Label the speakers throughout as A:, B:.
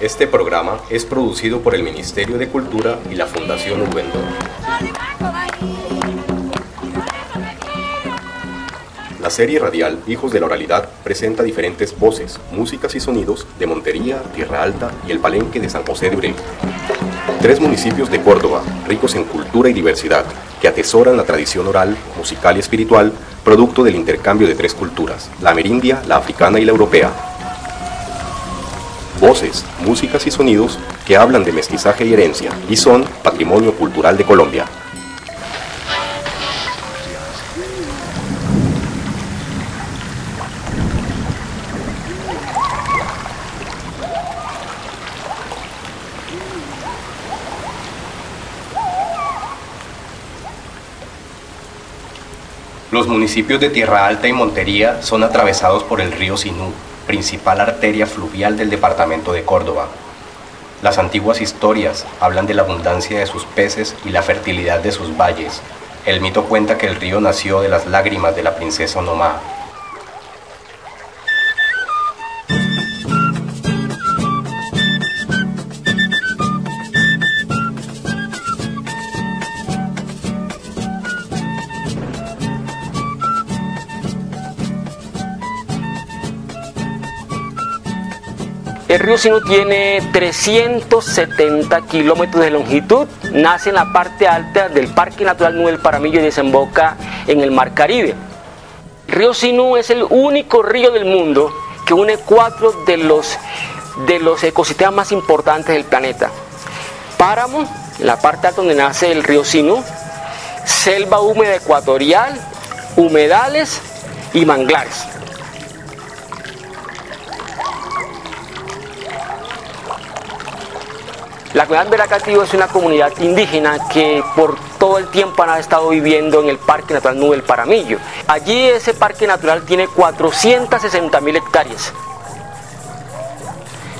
A: Este programa es producido por el Ministerio de Cultura y la Fundación Ubendor. La serie radial Hijos de la Oralidad presenta diferentes voces, músicas y sonidos de Montería, Tierra Alta y el Palenque de San José de Urey. Tres municipios de Córdoba, ricos en cultura y diversidad, que atesoran la tradición oral, musical y espiritual, producto del intercambio de tres culturas, la amerindia, la africana y la europea. Voces, músicas y sonidos que hablan de mestizaje y herencia y son patrimonio cultural de Colombia. Los municipios de Tierra Alta y Montería son atravesados por el río Sinú, principal arteria fluvial del departamento de Córdoba. Las antiguas historias hablan de la abundancia de sus peces y la fertilidad de sus valles. El mito cuenta que el río nació de las lágrimas de la princesa Onomá,
B: El río Sinú tiene 370 kilómetros de longitud, nace en la parte alta del Parque Natural Nube del Paramillo y desemboca en el Mar Caribe. El río Sinú es el único río del mundo que une cuatro de los, de los ecosistemas más importantes del planeta. Páramo, la parte alta donde nace el río Sinú, selva húmeda ecuatorial, humedales y manglares. La comunidad Veracatío es una comunidad indígena que por todo el tiempo han estado viviendo en el Parque Natural Nube del Paramillo. Allí ese parque natural tiene 460 mil hectáreas.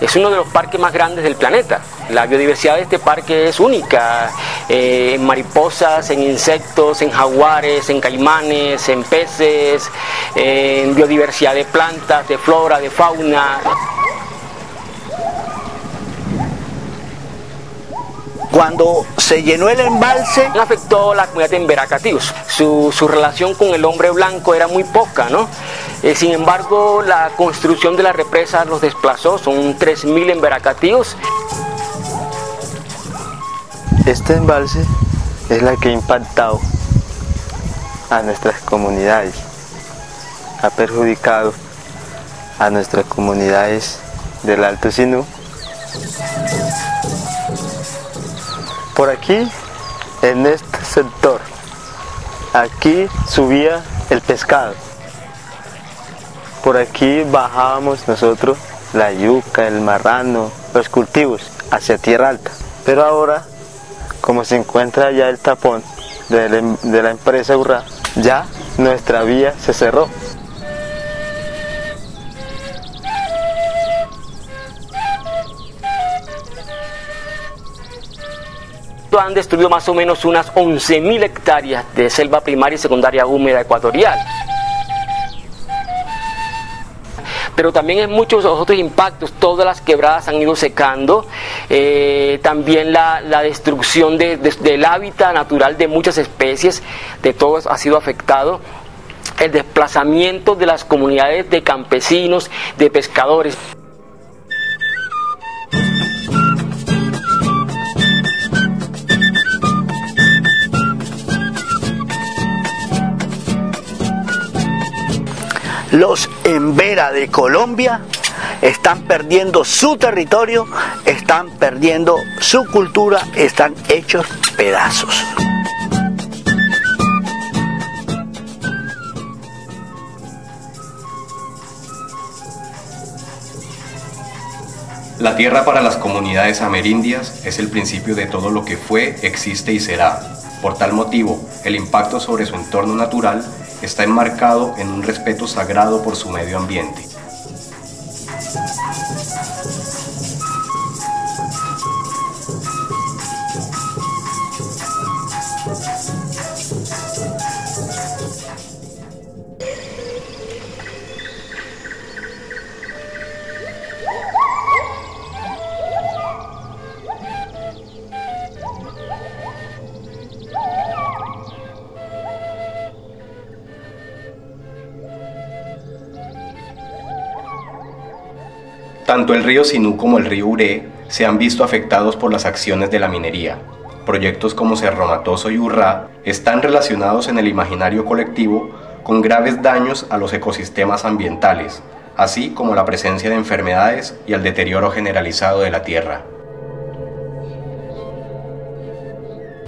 B: Es uno de los parques más grandes del planeta. La biodiversidad de este parque es única, eh, en mariposas, en insectos, en jaguares, en caimanes, en peces, en biodiversidad de plantas, de flora, de fauna.
C: Cuando se llenó el embalse,
B: afectó a la comunidad en Veracatius. Su, su, relación con el hombre blanco era muy poca, ¿no? Eh, sin embargo, la construcción de la represa los desplazó, son 3.000 en Veracatius.
D: Este embalse es la que ha impactado a nuestras comunidades, ha perjudicado a nuestras comunidades del Alto Sinú por aquí, en este sector, aquí subía el pescado. Por aquí bajábamos nosotros la yuca, el marrano, los cultivos hacia tierra alta. Pero ahora, como se encuentra ya el tapón de la, la empresa Urra, ya nuestra vía se cerró.
B: Han destruido más o menos unas 11.000 hectáreas de selva primaria y secundaria húmeda ecuatorial. pero también en muchos otros impactos, todas las quebradas han ido secando, eh, también la, destrucción de, de, del hábitat natural de muchas especies, de todos ha sido afectado, el desplazamiento de las comunidades de campesinos, de pescadores.
C: Los Embera de Colombia están perdiendo su territorio, están perdiendo su cultura, están hechos pedazos.
A: La tierra para las comunidades amerindias es el principio de todo lo que fue, existe y será. Por tal motivo, el impacto sobre su entorno natural está enmarcado en un respeto sagrado por su medio ambiente. Tanto el río Sinú como el río Uré se han visto afectados por las acciones de la minería. Proyectos como Cerro Matoso y Urrá están relacionados en el imaginario colectivo con graves daños a los ecosistemas ambientales, así como la presencia de enfermedades y el deterioro generalizado de la tierra.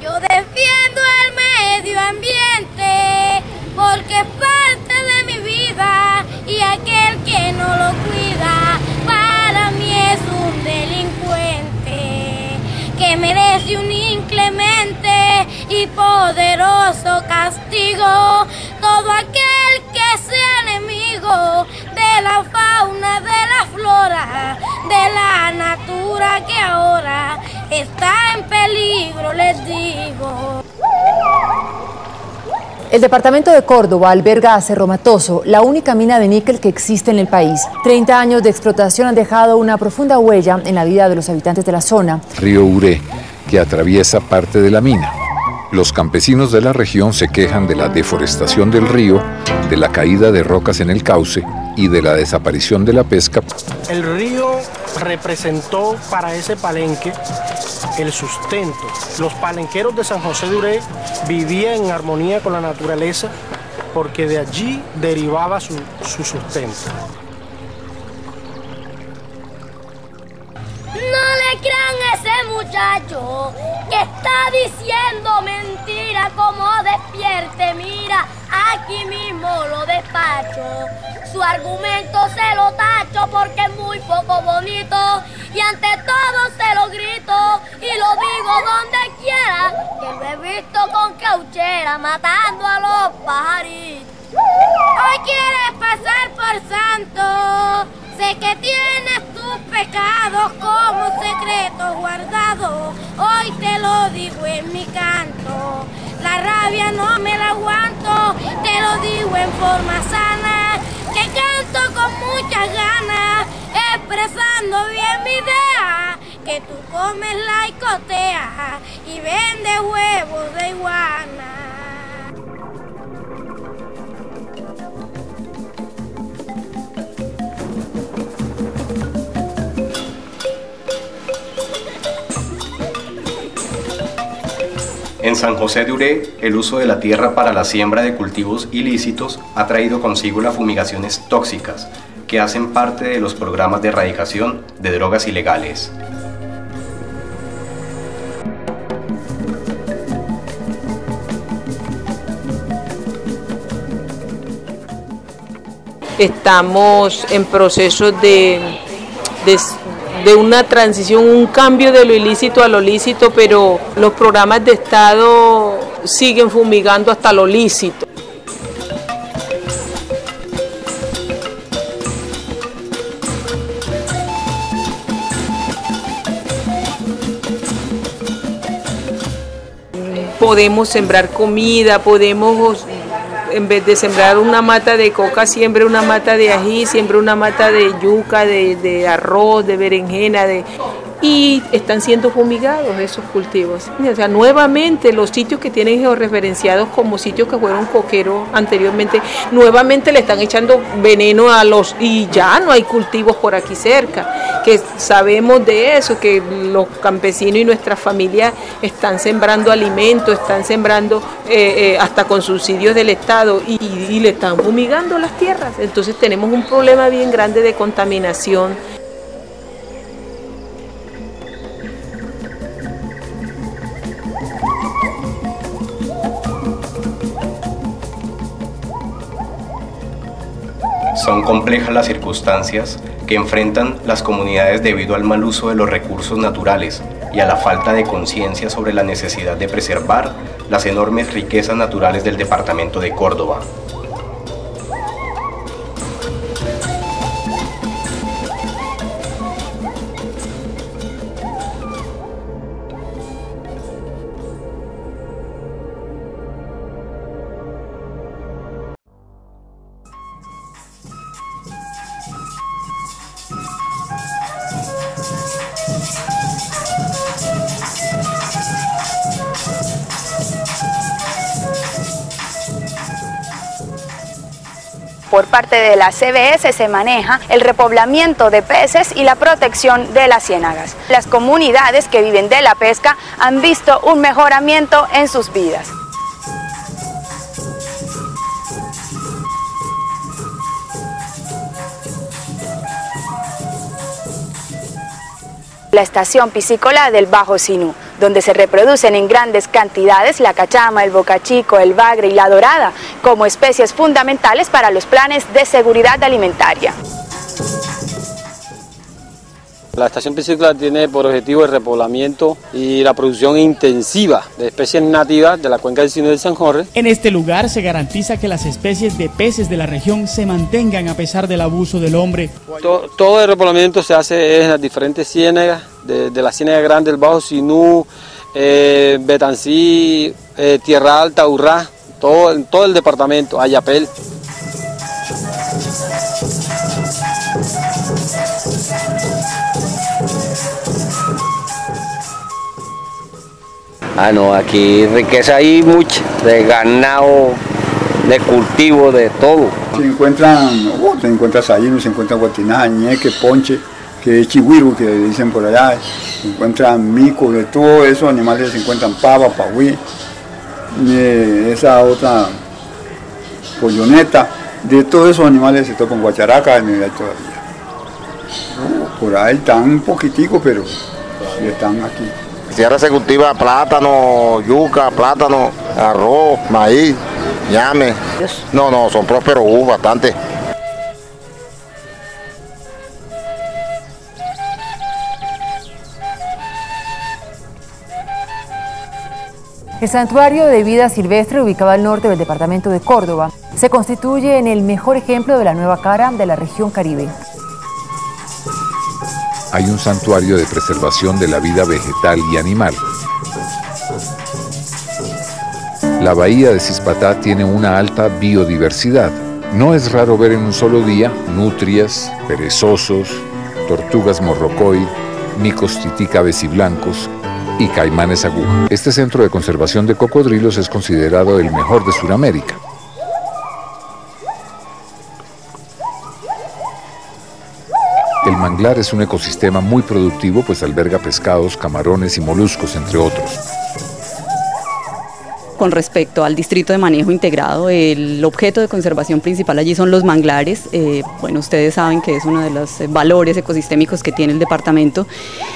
E: Yo defiendo el medio ambiente porque es parte de mi vida y aquel que no lo cuida delincuente que merece un inclemente y poderoso castigo todo aquel que sea enemigo de la fauna, de la flora, de la natura que ahora está en peligro, les digo.
F: El departamento de Córdoba alberga a Cerro Matoso, la única mina de níquel que existe en el país. 30 años de explotación han dejado una profunda huella en la vida de los habitantes de la zona.
G: Río Uré, que atraviesa parte de la mina. Los campesinos de la región se quejan de la deforestación del río, de la caída de rocas en el cauce y de la desaparición de la pesca.
H: El río representó para ese palenque el sustento. Los palenqueros de San José de Uré vivían en armonía con la naturaleza porque de allí derivaba su, su sustento.
E: No le crean a ese muchacho que está diciendo mentira como despierte. Mira, aquí mismo lo despacho. Su argumento se lo tacho porque es muy poco bonito y ante todo se lo grito y lo digo donde quiera que lo he visto con cauchera matando a los pajaritos. Hoy quieres pasar por santo, sé que tienes tus pecados como secretos guardados. Hoy te lo digo en mi canto, la rabia no me la aguanto, te lo digo en forma sana, que canto con muchas ganas, expresando bien mi idea, que tú comes la icotea y vendes huevos de iguana.
A: En San José de Uré, el uso de la tierra para la siembra de cultivos ilícitos ha traído consigo las fumigaciones tóxicas, que hacen parte de los programas de erradicación de drogas ilegales.
I: Estamos en proceso de, de, una transición, un cambio de lo ilícito a lo lícito, pero los programas de Estado siguen fumigando hasta lo lícito. Podemos sembrar comida, podemos en vez de sembrar una mata de coca, siembre una mata de ají, siembre una mata de yuca, de, de arroz, de berenjena, de y están siendo fumigados esos cultivos. O sea, nuevamente los sitios que tienen georreferenciados como sitios que fueron coqueros anteriormente, nuevamente le están echando veneno a los y ya no hay cultivos por aquí cerca, que sabemos de eso, que los campesinos y nuestras familias están sembrando alimentos, están sembrando eh, eh, hasta con subsidios del Estado y, y le están fumigando las tierras. Entonces tenemos un problema bien grande de contaminación.
A: Son complejas las circunstancias que enfrentan las comunidades debido al mal uso de los recursos naturales y a la falta de conciencia sobre la necesidad de preservar las enormes riquezas naturales del departamento de Córdoba.
J: Por parte de la CBS se maneja el repoblamiento de peces y la protección de las ciénagas. Las comunidades que viven de la pesca han visto un mejoramiento en sus vidas. la estación piscícola del Bajo Sinú, donde se reproducen en grandes cantidades la cachama, el bocachico, el bagre y la dorada, como especies fundamentales para los planes de seguridad alimentaria.
K: La estación piscícola tiene por objetivo el repoblamiento y la producción intensiva de especies nativas de la cuenca del Sinú de San Jorge.
L: En este lugar se garantiza que las especies de peces de la región se mantengan a pesar del abuso del hombre.
K: Todo, el repoblamiento se hace en las diferentes ciénagas, de, la ciénaga grande del Bajo Sinú, eh, Betancí, eh, Tierra Alta, Urrá, todo, todo el departamento, Ayapel.
M: Ah, no, aquí riqueza hay mucha, de ganado, de cultivo, de todo.
N: Se encuentran, oh, te encuentras ahí, se encuentran guatinaja, ñeque, ponche, que es chihuiro, que dicen por allá, se encuentran mico, de todos esos animales se encuentran pava, pahuí, esa otra polloneta, de todos esos animales se tocan guacharaca en el todavía. por ahí están un poquitico, pero están aquí.
O: Sierra se cultiva plátano, yuca, plátano, arroz, maíz, llame. No, no, son prósperos uh, bastante.
F: El santuario de vida silvestre, ubicado al norte del departamento de Córdoba, se constituye en el mejor ejemplo de la nueva cara de la región caribe
G: hay un santuario de preservación de la vida vegetal y animal. La bahía de Cispatá tiene una alta biodiversidad. No es raro ver en un solo día nutrias, perezosos, tortugas morrocoy, micos titica blancos y caimanes aguja. Este centro de conservación de cocodrilos es considerado el mejor de Sudamérica. El manglar es un ecosistema muy productivo pues alberga pescados, camarones y moluscos, entre otros
P: con respecto al distrito de manejo integrado, el objeto de conservación principal allí son los manglares. Eh, bueno, ustedes saben que es uno de los eh, valores ecosistémicos que tiene el departamento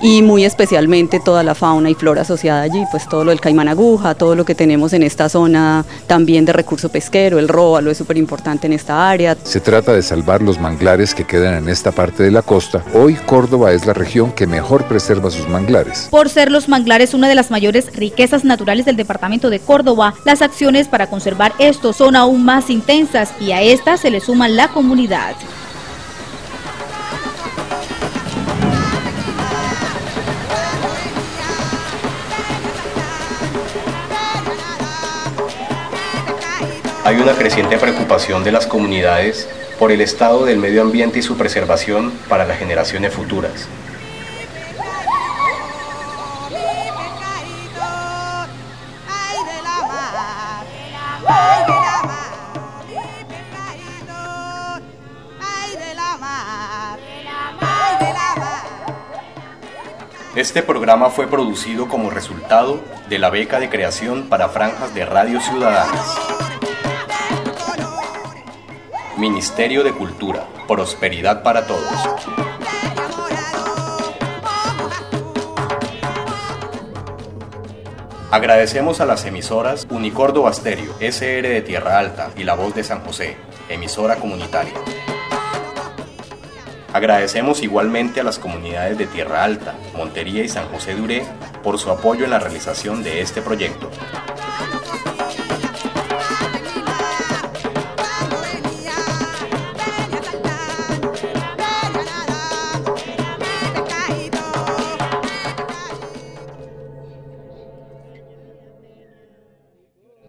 P: y muy especialmente toda la fauna y flora asociada allí, pues todo lo del caimán aguja, todo lo que tenemos en esta zona también de recurso pesquero, el róbalo es súper importante en esta área.
G: Se trata de salvar los manglares que quedan en esta parte de la costa. Hoy Córdoba es la región que mejor preserva sus manglares.
Q: Por ser los manglares una de las mayores riquezas naturales del departamento de Córdoba, las acciones para conservar estos son aún más intensas y a estas se le suma la comunidad.
A: Hay una creciente preocupación de las comunidades por el estado del medio ambiente y su preservación para las generaciones futuras. Este programa fue producido como resultado de la beca de creación para franjas de Radio Ciudadanas. Ministerio de Cultura, Prosperidad para Todos. Agradecemos a las emisoras Unicordo Basterio, SR de Tierra Alta y La Voz de San José, emisora comunitaria. Agradecemos igualmente a las comunidades de Tierra Alta, Montería y San José de Uré por su apoyo en la realización de este proyecto.